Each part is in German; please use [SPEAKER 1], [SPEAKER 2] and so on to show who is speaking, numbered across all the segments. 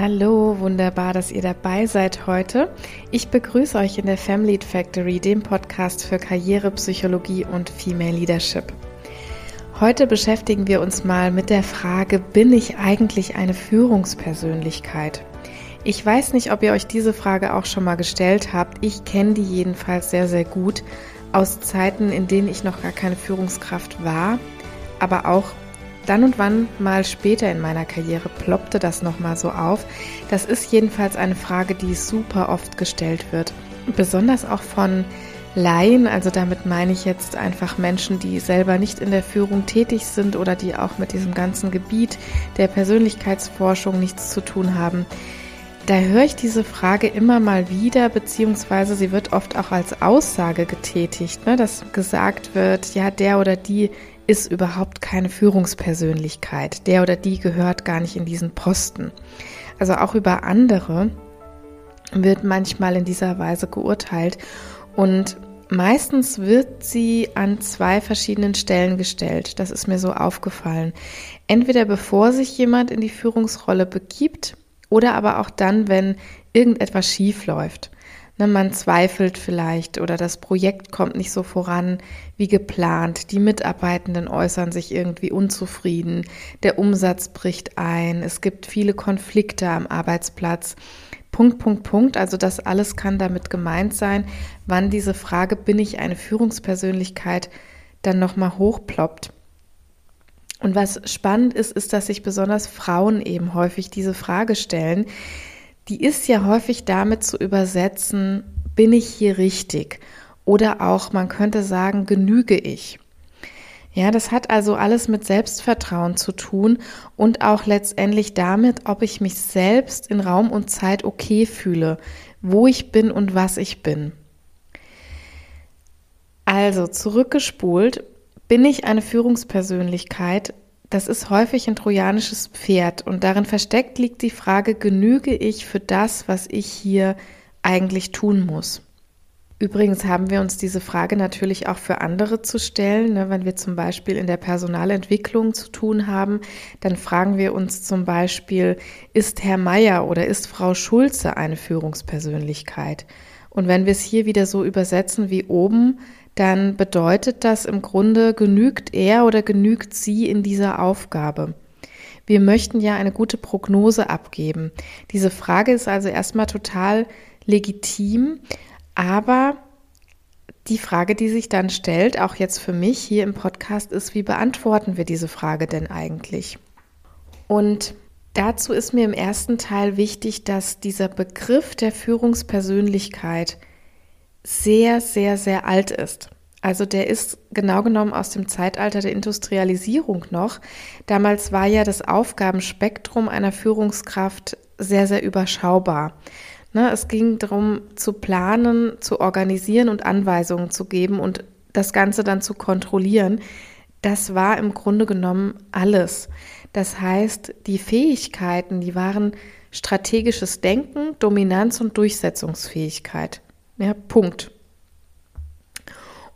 [SPEAKER 1] Hallo, wunderbar, dass ihr dabei seid heute. Ich begrüße euch in der Family Factory, dem Podcast für Karriere, Psychologie und Female Leadership. Heute beschäftigen wir uns mal mit der Frage, bin ich eigentlich eine Führungspersönlichkeit? Ich weiß nicht, ob ihr euch diese Frage auch schon mal gestellt habt. Ich kenne die jedenfalls sehr, sehr gut aus Zeiten, in denen ich noch gar keine Führungskraft war, aber auch dann und wann mal später in meiner Karriere ploppte das nochmal so auf. Das ist jedenfalls eine Frage, die super oft gestellt wird. Besonders auch von Laien, also damit meine ich jetzt einfach Menschen, die selber nicht in der Führung tätig sind oder die auch mit diesem ganzen Gebiet der Persönlichkeitsforschung nichts zu tun haben. Da höre ich diese Frage immer mal wieder, beziehungsweise sie wird oft auch als Aussage getätigt, ne, dass gesagt wird, ja, der oder die ist überhaupt keine Führungspersönlichkeit. Der oder die gehört gar nicht in diesen Posten. Also auch über andere wird manchmal in dieser Weise geurteilt und meistens wird sie an zwei verschiedenen Stellen gestellt. Das ist mir so aufgefallen. Entweder bevor sich jemand in die Führungsrolle begibt oder aber auch dann, wenn irgendetwas schief läuft. Ne, man zweifelt vielleicht oder das Projekt kommt nicht so voran wie geplant. Die Mitarbeitenden äußern sich irgendwie unzufrieden. Der Umsatz bricht ein. Es gibt viele Konflikte am Arbeitsplatz. Punkt, Punkt, Punkt. Also das alles kann damit gemeint sein, wann diese Frage, bin ich eine Führungspersönlichkeit, dann nochmal hochploppt. Und was spannend ist, ist, dass sich besonders Frauen eben häufig diese Frage stellen, die ist ja häufig damit zu übersetzen, bin ich hier richtig? Oder auch, man könnte sagen, genüge ich? Ja, das hat also alles mit Selbstvertrauen zu tun und auch letztendlich damit, ob ich mich selbst in Raum und Zeit okay fühle, wo ich bin und was ich bin. Also zurückgespult, bin ich eine Führungspersönlichkeit, das ist häufig ein trojanisches Pferd und darin versteckt liegt die Frage, genüge ich für das, was ich hier eigentlich tun muss? Übrigens haben wir uns diese Frage natürlich auch für andere zu stellen. Ne? Wenn wir zum Beispiel in der Personalentwicklung zu tun haben, dann fragen wir uns zum Beispiel, ist Herr Meier oder ist Frau Schulze eine Führungspersönlichkeit? Und wenn wir es hier wieder so übersetzen wie oben, dann bedeutet das im Grunde, genügt er oder genügt sie in dieser Aufgabe. Wir möchten ja eine gute Prognose abgeben. Diese Frage ist also erstmal total legitim, aber die Frage, die sich dann stellt, auch jetzt für mich hier im Podcast, ist, wie beantworten wir diese Frage denn eigentlich? Und dazu ist mir im ersten Teil wichtig, dass dieser Begriff der Führungspersönlichkeit sehr, sehr, sehr alt ist. Also der ist genau genommen aus dem Zeitalter der Industrialisierung noch. Damals war ja das Aufgabenspektrum einer Führungskraft sehr, sehr überschaubar. Ne, es ging darum zu planen, zu organisieren und Anweisungen zu geben und das Ganze dann zu kontrollieren. Das war im Grunde genommen alles. Das heißt, die Fähigkeiten, die waren strategisches Denken, Dominanz und Durchsetzungsfähigkeit. Ja, Punkt.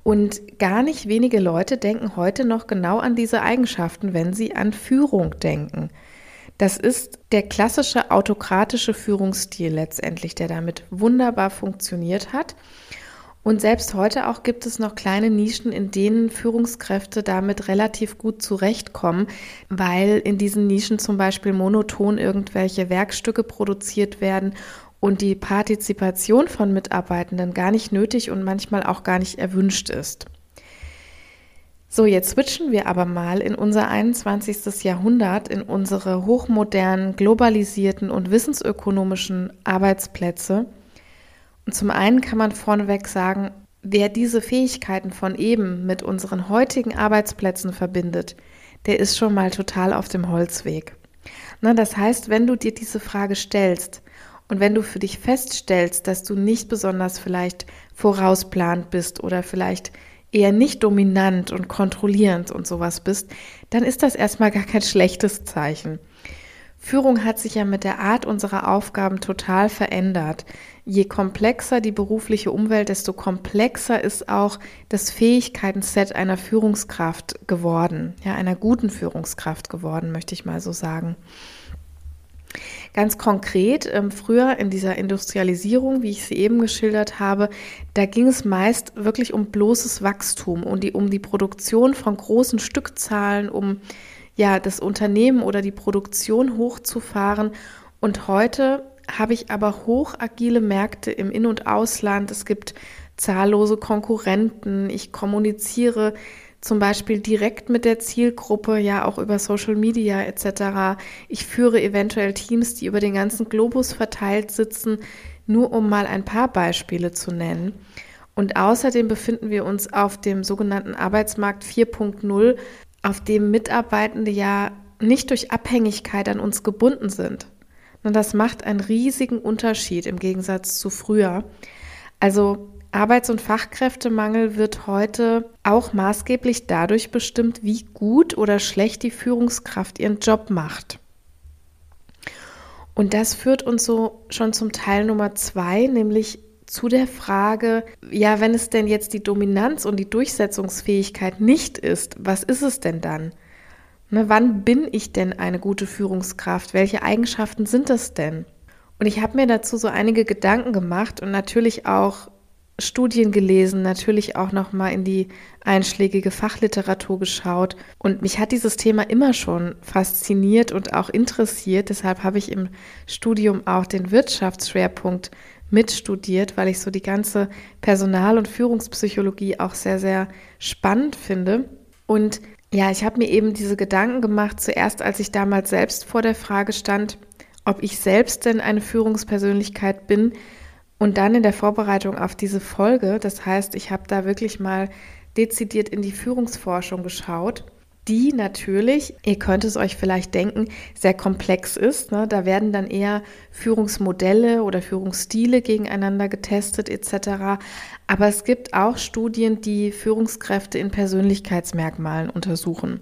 [SPEAKER 1] Und gar nicht wenige Leute denken heute noch genau an diese Eigenschaften, wenn sie an Führung denken. Das ist der klassische autokratische Führungsstil letztendlich, der damit wunderbar funktioniert hat. Und selbst heute auch gibt es noch kleine Nischen, in denen Führungskräfte damit relativ gut zurechtkommen, weil in diesen Nischen zum Beispiel monoton irgendwelche Werkstücke produziert werden und die Partizipation von Mitarbeitenden gar nicht nötig und manchmal auch gar nicht erwünscht ist. So, jetzt switchen wir aber mal in unser 21. Jahrhundert, in unsere hochmodernen, globalisierten und wissensökonomischen Arbeitsplätze. Und zum einen kann man vorneweg sagen, wer diese Fähigkeiten von eben mit unseren heutigen Arbeitsplätzen verbindet, der ist schon mal total auf dem Holzweg. Na, das heißt, wenn du dir diese Frage stellst, und wenn du für dich feststellst, dass du nicht besonders vielleicht vorausplant bist oder vielleicht eher nicht dominant und kontrollierend und sowas bist, dann ist das erstmal gar kein schlechtes Zeichen. Führung hat sich ja mit der Art unserer Aufgaben total verändert. Je komplexer die berufliche Umwelt, desto komplexer ist auch das Fähigkeitenset einer Führungskraft geworden, ja, einer guten Führungskraft geworden, möchte ich mal so sagen. Ganz konkret, ähm, früher in dieser Industrialisierung, wie ich sie eben geschildert habe, da ging es meist wirklich um bloßes Wachstum und die, um die Produktion von großen Stückzahlen, um ja das Unternehmen oder die Produktion hochzufahren. Und heute habe ich aber hochagile Märkte im In- und Ausland. Es gibt zahllose Konkurrenten. Ich kommuniziere zum Beispiel direkt mit der Zielgruppe, ja auch über Social Media etc. Ich führe eventuell Teams, die über den ganzen Globus verteilt sitzen, nur um mal ein paar Beispiele zu nennen. Und außerdem befinden wir uns auf dem sogenannten Arbeitsmarkt 4.0, auf dem Mitarbeitende ja nicht durch Abhängigkeit an uns gebunden sind. Und das macht einen riesigen Unterschied im Gegensatz zu früher. Also Arbeits- und Fachkräftemangel wird heute auch maßgeblich dadurch bestimmt, wie gut oder schlecht die Führungskraft ihren Job macht. Und das führt uns so schon zum Teil Nummer zwei, nämlich zu der Frage, ja, wenn es denn jetzt die Dominanz und die Durchsetzungsfähigkeit nicht ist, was ist es denn dann? Ne, wann bin ich denn eine gute Führungskraft? Welche Eigenschaften sind das denn? Und ich habe mir dazu so einige Gedanken gemacht und natürlich auch Studien gelesen, natürlich auch noch mal in die einschlägige Fachliteratur geschaut und mich hat dieses Thema immer schon fasziniert und auch interessiert. Deshalb habe ich im Studium auch den Wirtschaftsschwerpunkt mitstudiert, weil ich so die ganze Personal- und Führungspsychologie auch sehr sehr spannend finde und ja, ich habe mir eben diese Gedanken gemacht, zuerst als ich damals selbst vor der Frage stand, ob ich selbst denn eine Führungspersönlichkeit bin, und dann in der Vorbereitung auf diese Folge, das heißt, ich habe da wirklich mal dezidiert in die Führungsforschung geschaut, die natürlich, ihr könnt es euch vielleicht denken, sehr komplex ist. Ne? Da werden dann eher Führungsmodelle oder Führungsstile gegeneinander getestet etc. Aber es gibt auch Studien, die Führungskräfte in Persönlichkeitsmerkmalen untersuchen.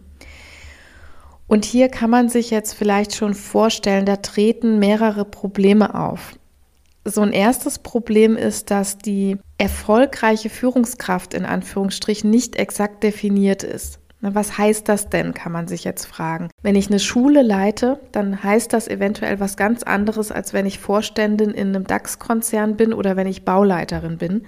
[SPEAKER 1] Und hier kann man sich jetzt vielleicht schon vorstellen, da treten mehrere Probleme auf. So ein erstes Problem ist, dass die erfolgreiche Führungskraft in Anführungsstrichen nicht exakt definiert ist. Was heißt das denn, kann man sich jetzt fragen. Wenn ich eine Schule leite, dann heißt das eventuell was ganz anderes, als wenn ich Vorständin in einem DAX-Konzern bin oder wenn ich Bauleiterin bin.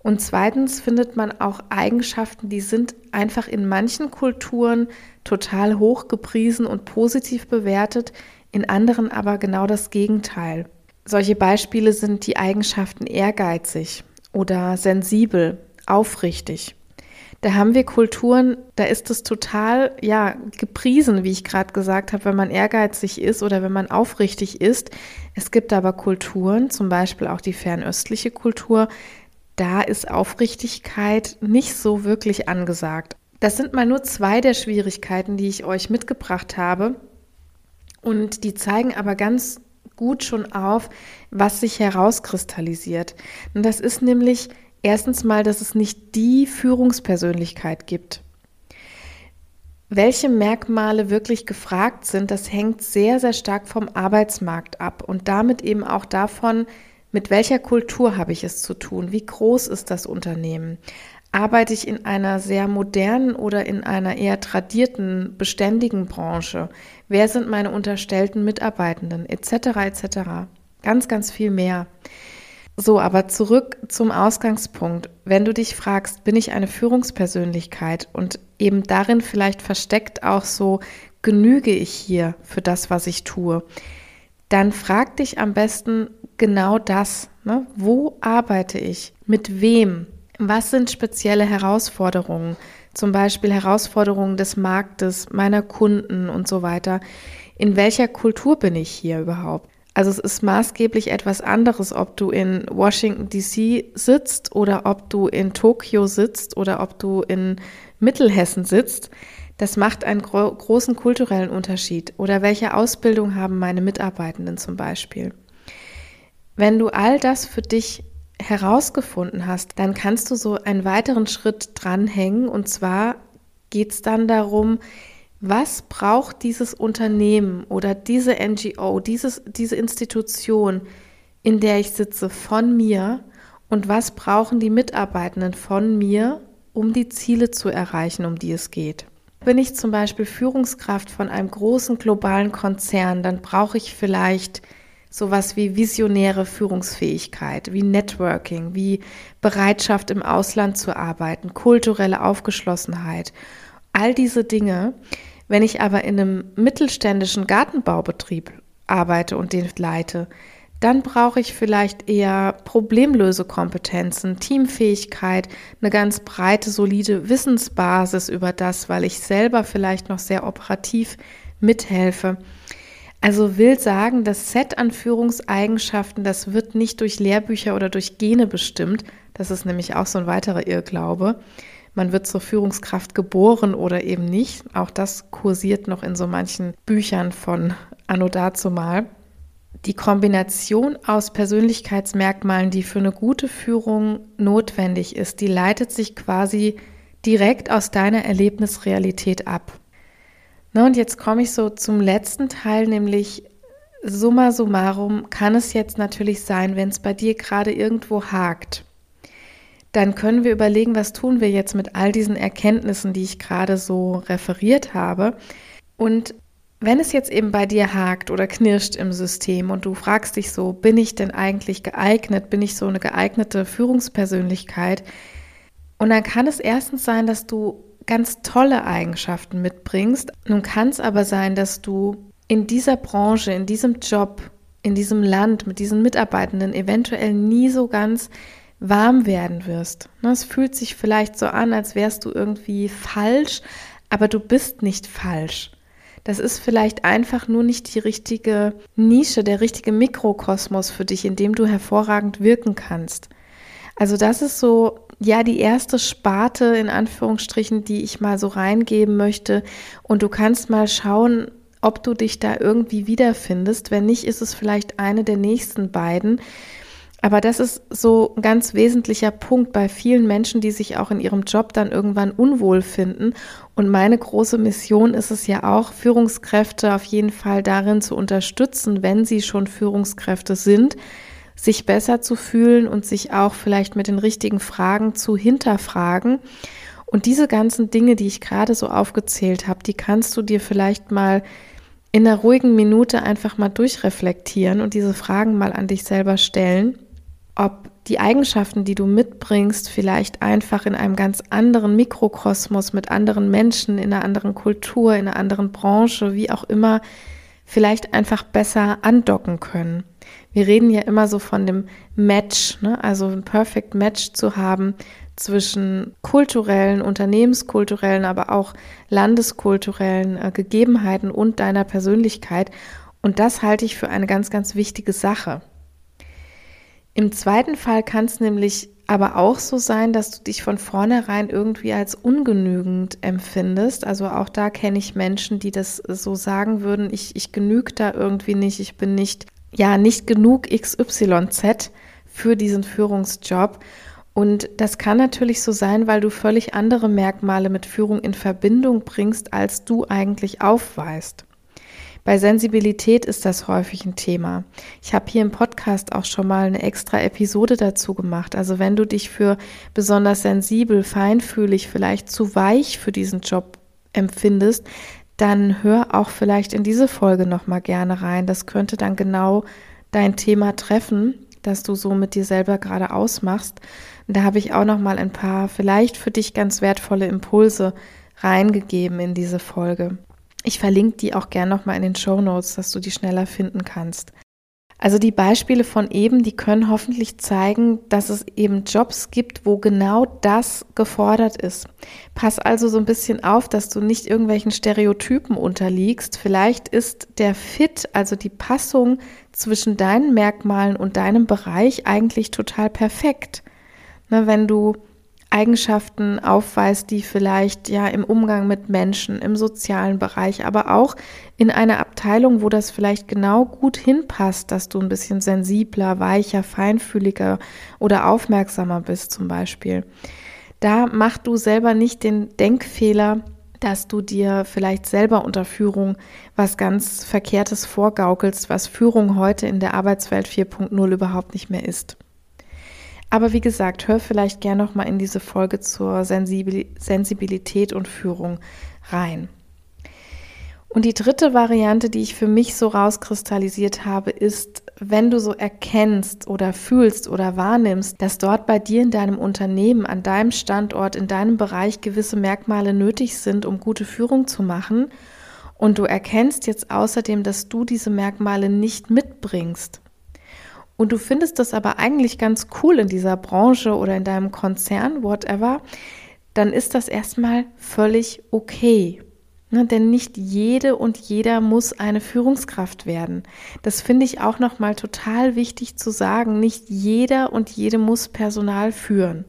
[SPEAKER 1] Und zweitens findet man auch Eigenschaften, die sind einfach in manchen Kulturen total hoch gepriesen und positiv bewertet, in anderen aber genau das Gegenteil. Solche Beispiele sind die Eigenschaften ehrgeizig oder sensibel, aufrichtig. Da haben wir Kulturen, da ist es total, ja, gepriesen, wie ich gerade gesagt habe, wenn man ehrgeizig ist oder wenn man aufrichtig ist. Es gibt aber Kulturen, zum Beispiel auch die fernöstliche Kultur, da ist Aufrichtigkeit nicht so wirklich angesagt. Das sind mal nur zwei der Schwierigkeiten, die ich euch mitgebracht habe. Und die zeigen aber ganz gut schon auf, was sich herauskristallisiert. Und das ist nämlich erstens mal, dass es nicht die Führungspersönlichkeit gibt. Welche Merkmale wirklich gefragt sind, das hängt sehr, sehr stark vom Arbeitsmarkt ab und damit eben auch davon, mit welcher Kultur habe ich es zu tun, wie groß ist das Unternehmen. Arbeite ich in einer sehr modernen oder in einer eher tradierten, beständigen Branche? Wer sind meine unterstellten Mitarbeitenden? Etc. etc. Ganz, ganz viel mehr. So, aber zurück zum Ausgangspunkt. Wenn du dich fragst, bin ich eine Führungspersönlichkeit und eben darin vielleicht versteckt auch so, genüge ich hier für das, was ich tue, dann frag dich am besten genau das. Ne? Wo arbeite ich? Mit wem? Was sind spezielle Herausforderungen? Zum Beispiel Herausforderungen des Marktes, meiner Kunden und so weiter. In welcher Kultur bin ich hier überhaupt? Also es ist maßgeblich etwas anderes, ob du in Washington DC sitzt oder ob du in Tokio sitzt oder ob du in Mittelhessen sitzt. Das macht einen gro großen kulturellen Unterschied. Oder welche Ausbildung haben meine Mitarbeitenden zum Beispiel? Wenn du all das für dich herausgefunden hast, dann kannst du so einen weiteren Schritt dranhängen. Und zwar geht es dann darum, was braucht dieses Unternehmen oder diese NGO, dieses, diese Institution, in der ich sitze, von mir und was brauchen die Mitarbeitenden von mir, um die Ziele zu erreichen, um die es geht. Bin ich zum Beispiel Führungskraft von einem großen globalen Konzern, dann brauche ich vielleicht sowas wie visionäre Führungsfähigkeit, wie Networking, wie Bereitschaft im Ausland zu arbeiten, kulturelle Aufgeschlossenheit. All diese Dinge. Wenn ich aber in einem mittelständischen Gartenbaubetrieb arbeite und den leite, dann brauche ich vielleicht eher Problemlösekompetenzen, Teamfähigkeit, eine ganz breite, solide Wissensbasis über das, weil ich selber vielleicht noch sehr operativ mithelfe. Also will sagen, das Set an Führungseigenschaften, das wird nicht durch Lehrbücher oder durch Gene bestimmt. Das ist nämlich auch so ein weiterer Irrglaube. Man wird zur Führungskraft geboren oder eben nicht. Auch das kursiert noch in so manchen Büchern von Anno dazumal. Die Kombination aus Persönlichkeitsmerkmalen, die für eine gute Führung notwendig ist, die leitet sich quasi direkt aus deiner Erlebnisrealität ab. Na, und jetzt komme ich so zum letzten Teil, nämlich summa summarum kann es jetzt natürlich sein, wenn es bei dir gerade irgendwo hakt, dann können wir überlegen, was tun wir jetzt mit all diesen Erkenntnissen, die ich gerade so referiert habe. Und wenn es jetzt eben bei dir hakt oder knirscht im System und du fragst dich so, bin ich denn eigentlich geeignet? Bin ich so eine geeignete Führungspersönlichkeit? Und dann kann es erstens sein, dass du ganz tolle Eigenschaften mitbringst. Nun kann es aber sein, dass du in dieser Branche, in diesem Job, in diesem Land mit diesen Mitarbeitenden eventuell nie so ganz warm werden wirst. Ne, es fühlt sich vielleicht so an, als wärst du irgendwie falsch, aber du bist nicht falsch. Das ist vielleicht einfach nur nicht die richtige Nische, der richtige Mikrokosmos für dich, in dem du hervorragend wirken kannst. Also das ist so, ja, die erste Sparte in Anführungsstrichen, die ich mal so reingeben möchte. Und du kannst mal schauen, ob du dich da irgendwie wiederfindest. Wenn nicht, ist es vielleicht eine der nächsten beiden. Aber das ist so ein ganz wesentlicher Punkt bei vielen Menschen, die sich auch in ihrem Job dann irgendwann unwohl finden. Und meine große Mission ist es ja auch, Führungskräfte auf jeden Fall darin zu unterstützen, wenn sie schon Führungskräfte sind, sich besser zu fühlen und sich auch vielleicht mit den richtigen Fragen zu hinterfragen. Und diese ganzen Dinge, die ich gerade so aufgezählt habe, die kannst du dir vielleicht mal in einer ruhigen Minute einfach mal durchreflektieren und diese Fragen mal an dich selber stellen ob die Eigenschaften, die du mitbringst, vielleicht einfach in einem ganz anderen Mikrokosmos mit anderen Menschen, in einer anderen Kultur, in einer anderen Branche, wie auch immer, vielleicht einfach besser andocken können. Wir reden ja immer so von dem Match, ne? also ein Perfect Match zu haben zwischen kulturellen, unternehmenskulturellen, aber auch landeskulturellen äh, Gegebenheiten und deiner Persönlichkeit. Und das halte ich für eine ganz, ganz wichtige Sache. Im zweiten Fall kann es nämlich aber auch so sein, dass du dich von vornherein irgendwie als ungenügend empfindest. Also auch da kenne ich Menschen, die das so sagen würden, ich, ich genüge da irgendwie nicht, ich bin nicht, ja, nicht genug XYZ für diesen Führungsjob. Und das kann natürlich so sein, weil du völlig andere Merkmale mit Führung in Verbindung bringst, als du eigentlich aufweist. Bei Sensibilität ist das häufig ein Thema. Ich habe hier im Podcast auch schon mal eine extra Episode dazu gemacht. Also wenn du dich für besonders sensibel, feinfühlig, vielleicht zu weich für diesen Job empfindest, dann hör auch vielleicht in diese Folge noch mal gerne rein. Das könnte dann genau dein Thema treffen, das du so mit dir selber gerade ausmachst. Und da habe ich auch noch mal ein paar vielleicht für dich ganz wertvolle Impulse reingegeben in diese Folge. Ich verlinke die auch gern nochmal in den Show Notes, dass du die schneller finden kannst. Also die Beispiele von eben, die können hoffentlich zeigen, dass es eben Jobs gibt, wo genau das gefordert ist. Pass also so ein bisschen auf, dass du nicht irgendwelchen Stereotypen unterliegst. Vielleicht ist der Fit, also die Passung zwischen deinen Merkmalen und deinem Bereich eigentlich total perfekt. Ne, wenn du Eigenschaften aufweist, die vielleicht ja im Umgang mit Menschen, im sozialen Bereich, aber auch in einer Abteilung, wo das vielleicht genau gut hinpasst, dass du ein bisschen sensibler, weicher, feinfühliger oder aufmerksamer bist zum Beispiel. Da mach du selber nicht den Denkfehler, dass du dir vielleicht selber unter Führung was ganz Verkehrtes vorgaukelst, was Führung heute in der Arbeitswelt 4.0 überhaupt nicht mehr ist. Aber wie gesagt, hör vielleicht gerne noch mal in diese Folge zur Sensibilität und Führung rein. Und die dritte Variante, die ich für mich so rauskristallisiert habe, ist, wenn du so erkennst oder fühlst oder wahrnimmst, dass dort bei dir in deinem Unternehmen, an deinem Standort, in deinem Bereich gewisse Merkmale nötig sind, um gute Führung zu machen. Und du erkennst jetzt außerdem, dass du diese Merkmale nicht mitbringst. Und du findest das aber eigentlich ganz cool in dieser Branche oder in deinem Konzern, whatever, dann ist das erstmal völlig okay. Ne, denn nicht jede und jeder muss eine Führungskraft werden. Das finde ich auch nochmal total wichtig zu sagen. Nicht jeder und jede muss Personal führen.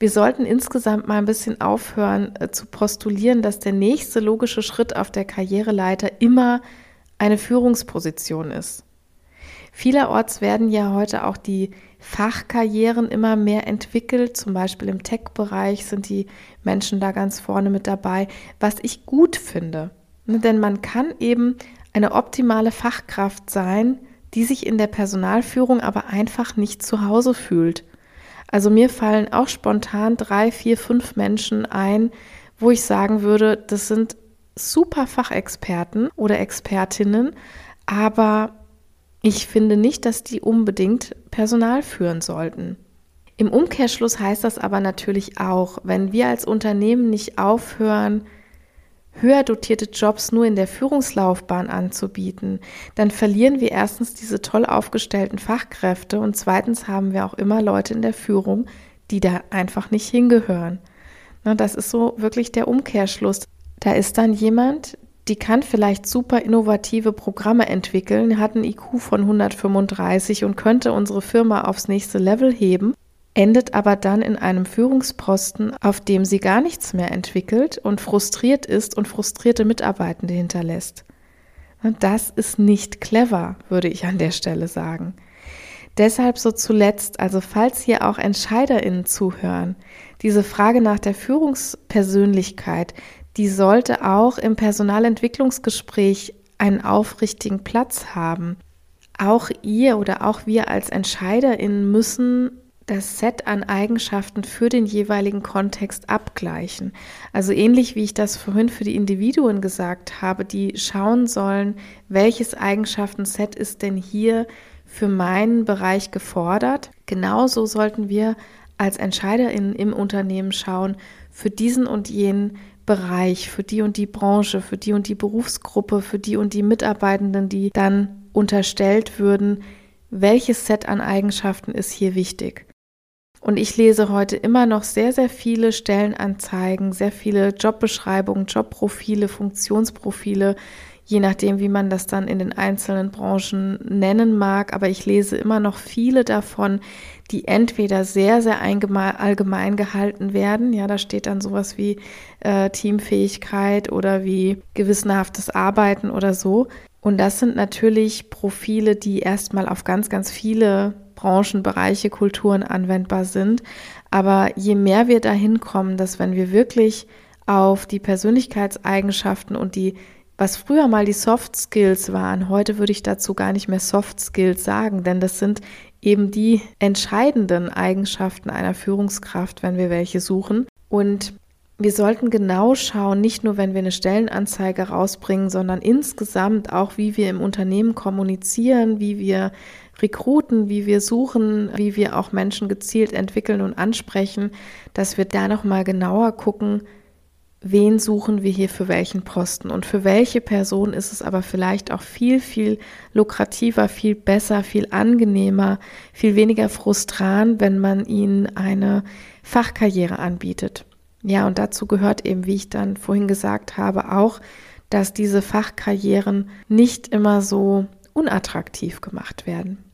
[SPEAKER 1] Wir sollten insgesamt mal ein bisschen aufhören äh, zu postulieren, dass der nächste logische Schritt auf der Karriereleiter immer eine Führungsposition ist. Vielerorts werden ja heute auch die Fachkarrieren immer mehr entwickelt. Zum Beispiel im Tech-Bereich sind die Menschen da ganz vorne mit dabei, was ich gut finde. Ne, denn man kann eben eine optimale Fachkraft sein, die sich in der Personalführung aber einfach nicht zu Hause fühlt. Also mir fallen auch spontan drei, vier, fünf Menschen ein, wo ich sagen würde, das sind super Fachexperten oder Expertinnen, aber ich finde nicht, dass die unbedingt Personal führen sollten. Im Umkehrschluss heißt das aber natürlich auch, wenn wir als Unternehmen nicht aufhören, höher dotierte Jobs nur in der Führungslaufbahn anzubieten, dann verlieren wir erstens diese toll aufgestellten Fachkräfte und zweitens haben wir auch immer Leute in der Führung, die da einfach nicht hingehören. das ist so wirklich der Umkehrschluss. Da ist dann jemand, die kann vielleicht super innovative Programme entwickeln, hat einen IQ von 135 und könnte unsere Firma aufs nächste Level heben, endet aber dann in einem Führungsposten, auf dem sie gar nichts mehr entwickelt und frustriert ist und frustrierte Mitarbeitende hinterlässt. Das ist nicht clever, würde ich an der Stelle sagen. Deshalb so zuletzt, also falls hier auch EntscheiderInnen zuhören, diese Frage nach der Führungspersönlichkeit, die sollte auch im Personalentwicklungsgespräch einen aufrichtigen Platz haben. Auch ihr oder auch wir als EntscheiderInnen müssen das Set an Eigenschaften für den jeweiligen Kontext abgleichen. Also ähnlich wie ich das vorhin für die Individuen gesagt habe, die schauen sollen, welches Eigenschaftenset ist denn hier für meinen Bereich gefordert. Genauso sollten wir als EntscheiderInnen im Unternehmen schauen, für diesen und jenen Bereich, für die und die Branche, für die und die Berufsgruppe, für die und die Mitarbeitenden, die dann unterstellt würden, welches Set an Eigenschaften ist hier wichtig. Und ich lese heute immer noch sehr, sehr viele Stellenanzeigen, sehr viele Jobbeschreibungen, Jobprofile, Funktionsprofile, je nachdem, wie man das dann in den einzelnen Branchen nennen mag. Aber ich lese immer noch viele davon, die entweder sehr, sehr allgemein gehalten werden. Ja, da steht dann sowas wie äh, Teamfähigkeit oder wie gewissenhaftes Arbeiten oder so. Und das sind natürlich Profile, die erstmal auf ganz, ganz viele Branchen, Bereiche, Kulturen anwendbar sind. Aber je mehr wir dahin kommen, dass wenn wir wirklich auf die Persönlichkeitseigenschaften und die was früher mal die Soft Skills waren, heute würde ich dazu gar nicht mehr Soft Skills sagen, denn das sind eben die entscheidenden Eigenschaften einer Führungskraft, wenn wir welche suchen. Und wir sollten genau schauen, nicht nur wenn wir eine Stellenanzeige rausbringen, sondern insgesamt auch, wie wir im Unternehmen kommunizieren, wie wir rekruten, wie wir suchen, wie wir auch Menschen gezielt entwickeln und ansprechen, dass wir da nochmal genauer gucken, wen suchen wir hier für welchen Posten und für welche Person ist es aber vielleicht auch viel, viel lukrativer, viel besser, viel angenehmer, viel weniger frustrant, wenn man ihnen eine Fachkarriere anbietet. Ja, und dazu gehört eben, wie ich dann vorhin gesagt habe, auch, dass diese Fachkarrieren nicht immer so unattraktiv gemacht werden.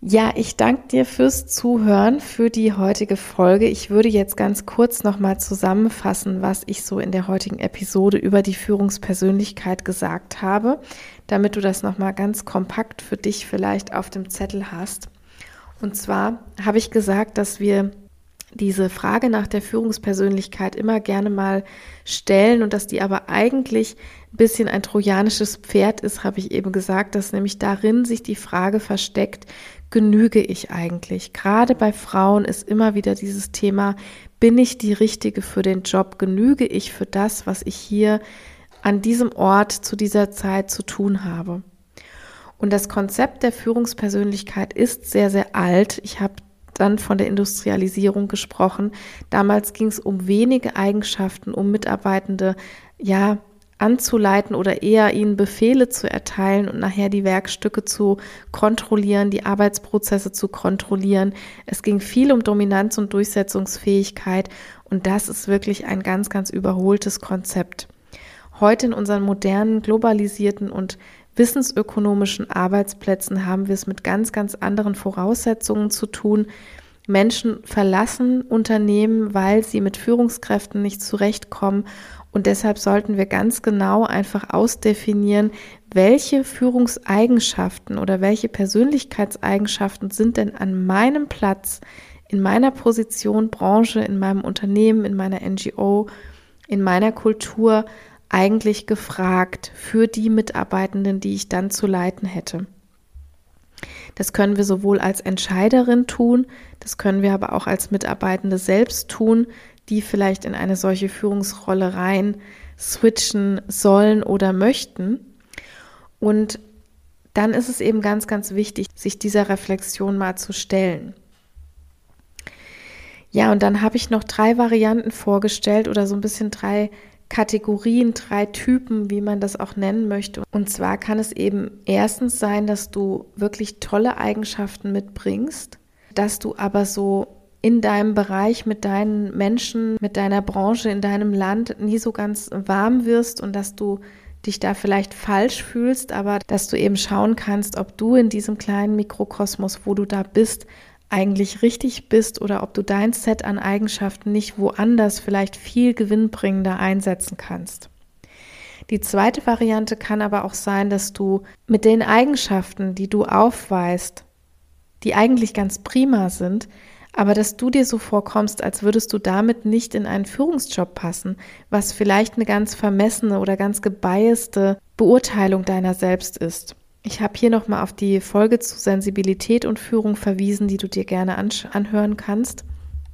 [SPEAKER 1] Ja, ich danke dir fürs Zuhören, für die heutige Folge. Ich würde jetzt ganz kurz nochmal zusammenfassen, was ich so in der heutigen Episode über die Führungspersönlichkeit gesagt habe, damit du das nochmal ganz kompakt für dich vielleicht auf dem Zettel hast. Und zwar habe ich gesagt, dass wir diese Frage nach der Führungspersönlichkeit immer gerne mal stellen und dass die aber eigentlich ein bisschen ein trojanisches Pferd ist, habe ich eben gesagt, dass nämlich darin sich die Frage versteckt, genüge ich eigentlich? Gerade bei Frauen ist immer wieder dieses Thema, bin ich die Richtige für den Job? Genüge ich für das, was ich hier an diesem Ort zu dieser Zeit zu tun habe? Und das Konzept der Führungspersönlichkeit ist sehr, sehr alt. Ich habe dann von der Industrialisierung gesprochen. Damals ging es um wenige Eigenschaften, um Mitarbeitende, ja, anzuleiten oder eher ihnen Befehle zu erteilen und nachher die Werkstücke zu kontrollieren, die Arbeitsprozesse zu kontrollieren. Es ging viel um Dominanz und Durchsetzungsfähigkeit und das ist wirklich ein ganz, ganz überholtes Konzept. Heute in unseren modernen, globalisierten und wissensökonomischen Arbeitsplätzen haben wir es mit ganz, ganz anderen Voraussetzungen zu tun. Menschen verlassen Unternehmen, weil sie mit Führungskräften nicht zurechtkommen. Und deshalb sollten wir ganz genau einfach ausdefinieren, welche Führungseigenschaften oder welche Persönlichkeitseigenschaften sind denn an meinem Platz, in meiner Position, Branche, in meinem Unternehmen, in meiner NGO, in meiner Kultur eigentlich gefragt für die Mitarbeitenden, die ich dann zu leiten hätte. Das können wir sowohl als Entscheiderin tun, das können wir aber auch als Mitarbeitende selbst tun, die vielleicht in eine solche Führungsrolle rein switchen sollen oder möchten. Und dann ist es eben ganz, ganz wichtig, sich dieser Reflexion mal zu stellen. Ja, und dann habe ich noch drei Varianten vorgestellt oder so ein bisschen drei Kategorien, drei Typen, wie man das auch nennen möchte. Und zwar kann es eben erstens sein, dass du wirklich tolle Eigenschaften mitbringst, dass du aber so in deinem Bereich mit deinen Menschen, mit deiner Branche, in deinem Land nie so ganz warm wirst und dass du dich da vielleicht falsch fühlst, aber dass du eben schauen kannst, ob du in diesem kleinen Mikrokosmos, wo du da bist, eigentlich richtig bist oder ob du dein Set an Eigenschaften nicht woanders vielleicht viel gewinnbringender einsetzen kannst. Die zweite Variante kann aber auch sein, dass du mit den Eigenschaften, die du aufweist, die eigentlich ganz prima sind, aber dass du dir so vorkommst, als würdest du damit nicht in einen Führungsjob passen, was vielleicht eine ganz vermessene oder ganz gebiaste Beurteilung deiner selbst ist. Ich habe hier nochmal auf die Folge zu Sensibilität und Führung verwiesen, die du dir gerne anhören kannst.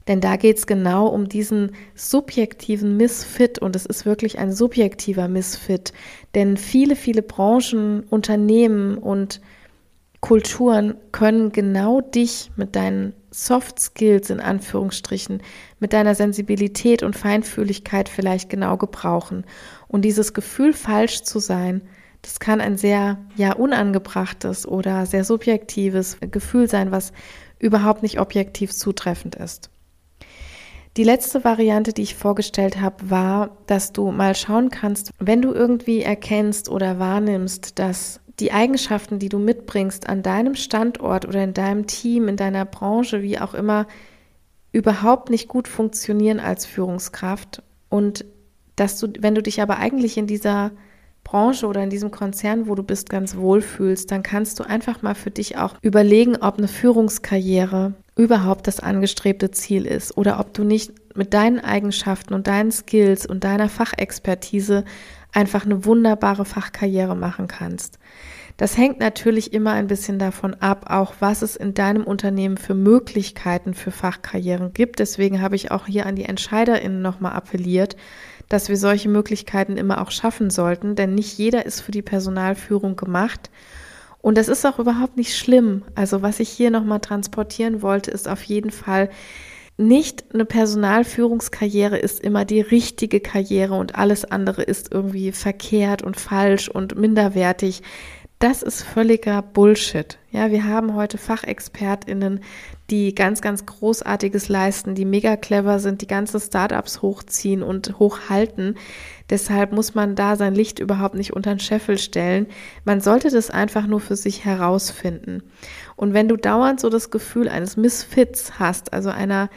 [SPEAKER 1] Denn da geht es genau um diesen subjektiven Missfit und es ist wirklich ein subjektiver Missfit. Denn viele, viele Branchen, Unternehmen und Kulturen können genau dich mit deinen Soft Skills in Anführungsstrichen, mit deiner Sensibilität und Feinfühligkeit vielleicht genau gebrauchen. Und dieses Gefühl, falsch zu sein, das kann ein sehr, ja, unangebrachtes oder sehr subjektives Gefühl sein, was überhaupt nicht objektiv zutreffend ist. Die letzte Variante, die ich vorgestellt habe, war, dass du mal schauen kannst, wenn du irgendwie erkennst oder wahrnimmst, dass die Eigenschaften, die du mitbringst an deinem Standort oder in deinem Team, in deiner Branche, wie auch immer, überhaupt nicht gut funktionieren als Führungskraft und dass du, wenn du dich aber eigentlich in dieser Branche oder in diesem Konzern, wo du bist, ganz wohl fühlst, dann kannst du einfach mal für dich auch überlegen, ob eine Führungskarriere überhaupt das angestrebte Ziel ist oder ob du nicht mit deinen Eigenschaften und deinen Skills und deiner Fachexpertise einfach eine wunderbare Fachkarriere machen kannst. Das hängt natürlich immer ein bisschen davon ab, auch was es in deinem Unternehmen für Möglichkeiten für Fachkarrieren gibt. Deswegen habe ich auch hier an die EntscheiderInnen nochmal appelliert, dass wir solche Möglichkeiten immer auch schaffen sollten, denn nicht jeder ist für die Personalführung gemacht. Und das ist auch überhaupt nicht schlimm. Also was ich hier nochmal transportieren wollte, ist auf jeden Fall, nicht eine Personalführungskarriere ist immer die richtige Karriere und alles andere ist irgendwie verkehrt und falsch und minderwertig. Das ist völliger Bullshit. Ja, wir haben heute FachexpertInnen, die ganz, ganz Großartiges leisten, die mega clever sind, die ganze Startups hochziehen und hochhalten. Deshalb muss man da sein Licht überhaupt nicht unter den Scheffel stellen. Man sollte das einfach nur für sich herausfinden. Und wenn du dauernd so das Gefühl eines Missfits hast, also einer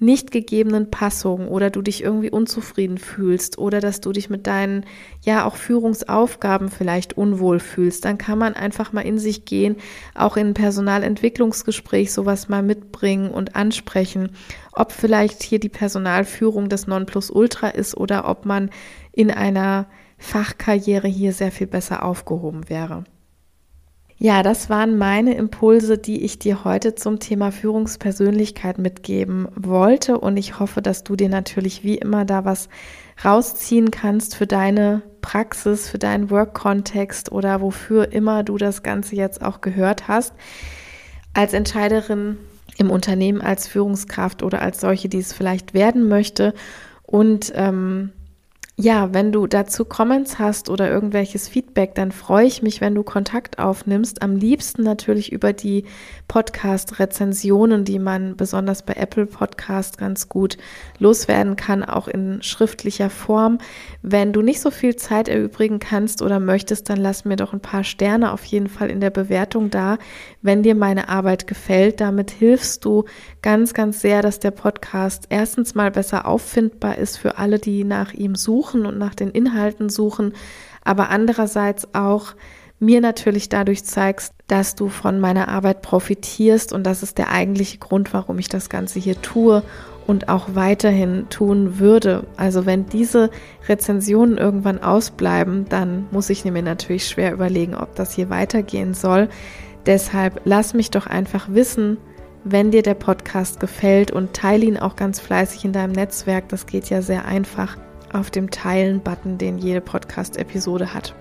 [SPEAKER 1] nicht gegebenen Passung oder du dich irgendwie unzufrieden fühlst oder dass du dich mit deinen ja auch Führungsaufgaben vielleicht unwohl fühlst, dann kann man einfach mal in sich gehen, auch in ein Personalentwicklungsgespräch sowas mal mitbringen und ansprechen, ob vielleicht hier die Personalführung das Nonplusultra ist oder ob man in einer Fachkarriere hier sehr viel besser aufgehoben wäre. Ja, das waren meine Impulse, die ich dir heute zum Thema Führungspersönlichkeit mitgeben wollte. Und ich hoffe, dass du dir natürlich wie immer da was rausziehen kannst für deine Praxis, für deinen Work-Kontext oder wofür immer du das Ganze jetzt auch gehört hast. Als Entscheiderin im Unternehmen, als Führungskraft oder als solche, die es vielleicht werden möchte. Und ähm, ja, wenn du dazu Comments hast oder irgendwelches Feedback, dann freue ich mich, wenn du Kontakt aufnimmst. Am liebsten natürlich über die Podcast-Rezensionen, die man besonders bei Apple Podcast ganz gut loswerden kann, auch in schriftlicher Form. Wenn du nicht so viel Zeit erübrigen kannst oder möchtest, dann lass mir doch ein paar Sterne auf jeden Fall in der Bewertung da, wenn dir meine Arbeit gefällt. Damit hilfst du ganz, ganz sehr, dass der Podcast erstens mal besser auffindbar ist für alle, die nach ihm suchen und nach den Inhalten suchen, aber andererseits auch mir natürlich dadurch zeigst, dass du von meiner Arbeit profitierst und das ist der eigentliche Grund, warum ich das Ganze hier tue und auch weiterhin tun würde. Also wenn diese Rezensionen irgendwann ausbleiben, dann muss ich mir natürlich schwer überlegen, ob das hier weitergehen soll. Deshalb lass mich doch einfach wissen, wenn dir der Podcast gefällt und teile ihn auch ganz fleißig in deinem Netzwerk. Das geht ja sehr einfach auf dem Teilen-Button, den jede Podcast-Episode hat.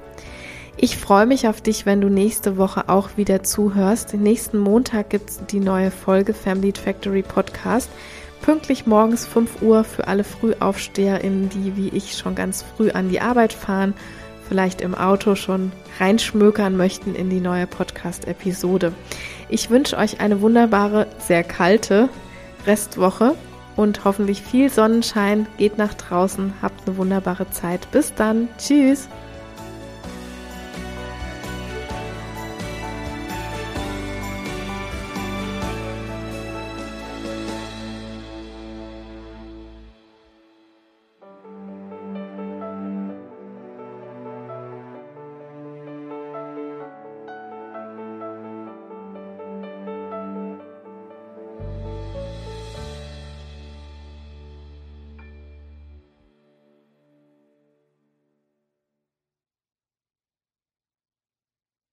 [SPEAKER 1] Ich freue mich auf dich, wenn du nächste Woche auch wieder zuhörst. Den nächsten Montag gibt es die neue Folge Family Factory Podcast. Pünktlich morgens 5 Uhr für alle FrühaufsteherInnen, die wie ich schon ganz früh an die Arbeit fahren, vielleicht im Auto schon reinschmökern möchten in die neue Podcast-Episode. Ich wünsche euch eine wunderbare, sehr kalte Restwoche und hoffentlich viel Sonnenschein. Geht nach draußen, habt eine wunderbare Zeit. Bis dann. Tschüss.